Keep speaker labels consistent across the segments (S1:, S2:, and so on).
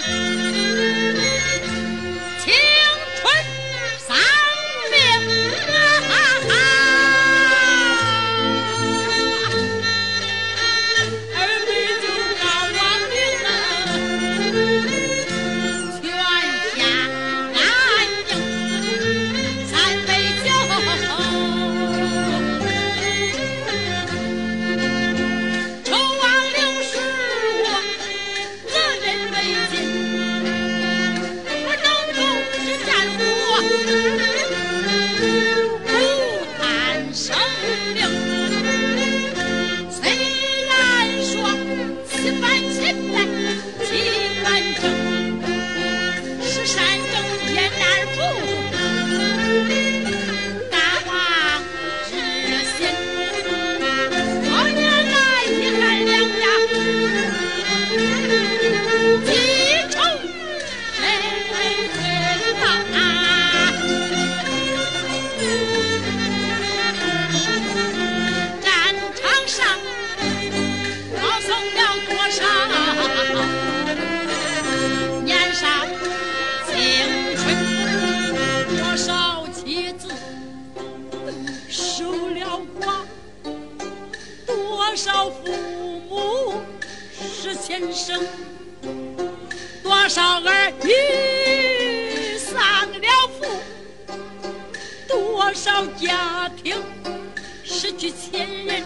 S1: Ha ha! 少父母是先生，多少儿女丧了父，多少家庭失去亲人，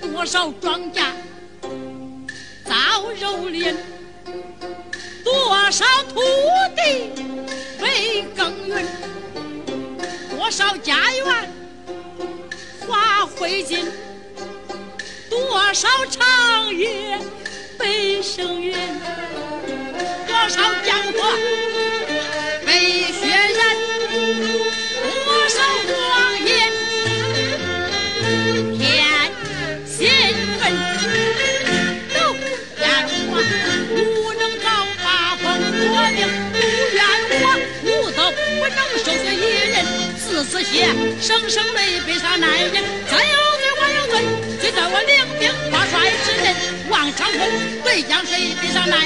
S1: 多少庄稼遭蹂躏，多少土地被耕耘，多少家园化灰烬。多少长夜悲声怨，多少江河被血染，多少荒野添新坟。都怨我不能早发疯夺命，不怨我无德不能收学一人，自此些生生累悲伤难忍。再有罪我有罪，罪在我领对江水，悲伤难。